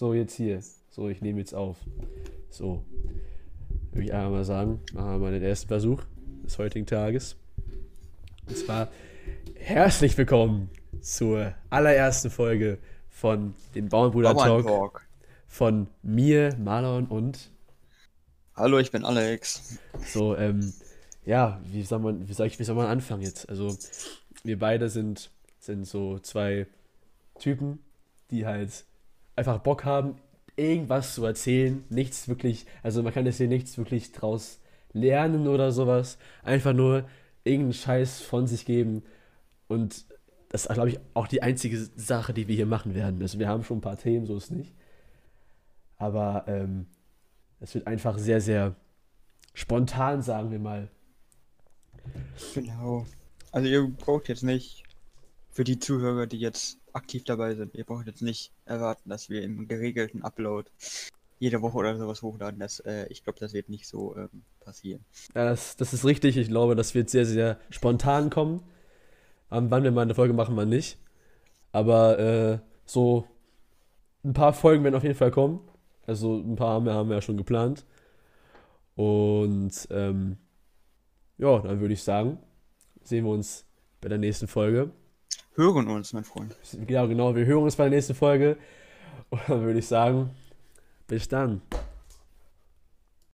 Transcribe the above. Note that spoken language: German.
So, jetzt hier. So, ich nehme jetzt auf. So. Würde ich einmal mal sagen, machen wir mal den ersten Versuch des heutigen Tages. Und zwar herzlich willkommen zur allerersten Folge von den Bauernbruder Talk, Talk. von mir, Marlon und Hallo, ich bin Alex. so, ähm, ja, wie soll man, wie soll ich, wie soll man anfangen jetzt? Also, wir beide sind, sind so zwei Typen, die halt einfach Bock haben, irgendwas zu erzählen, nichts wirklich, also man kann jetzt hier nichts wirklich draus lernen oder sowas, einfach nur irgendeinen Scheiß von sich geben und das ist, glaube ich, auch die einzige Sache, die wir hier machen werden. Also wir haben schon ein paar Themen, so ist nicht, aber ähm, es wird einfach sehr, sehr spontan, sagen wir mal. Genau. Also ihr braucht jetzt nicht, für die Zuhörer, die jetzt aktiv dabei sind, ihr braucht jetzt nicht erwarten, dass wir im geregelten Upload jede Woche oder sowas hochladen. Das, äh, ich glaube, das wird nicht so ähm, passieren. Ja, das, das ist richtig. Ich glaube, das wird sehr, sehr spontan kommen. Ähm, wann wir mal eine Folge machen, wann nicht. Aber äh, so ein paar Folgen werden auf jeden Fall kommen. Also ein paar haben wir, haben wir ja schon geplant. Und ähm, ja, dann würde ich sagen, sehen wir uns bei der nächsten Folge. Hören uns, mein Freund. Ja, genau, wir hören uns bei der nächsten Folge. Und dann würde ich sagen, bis dann.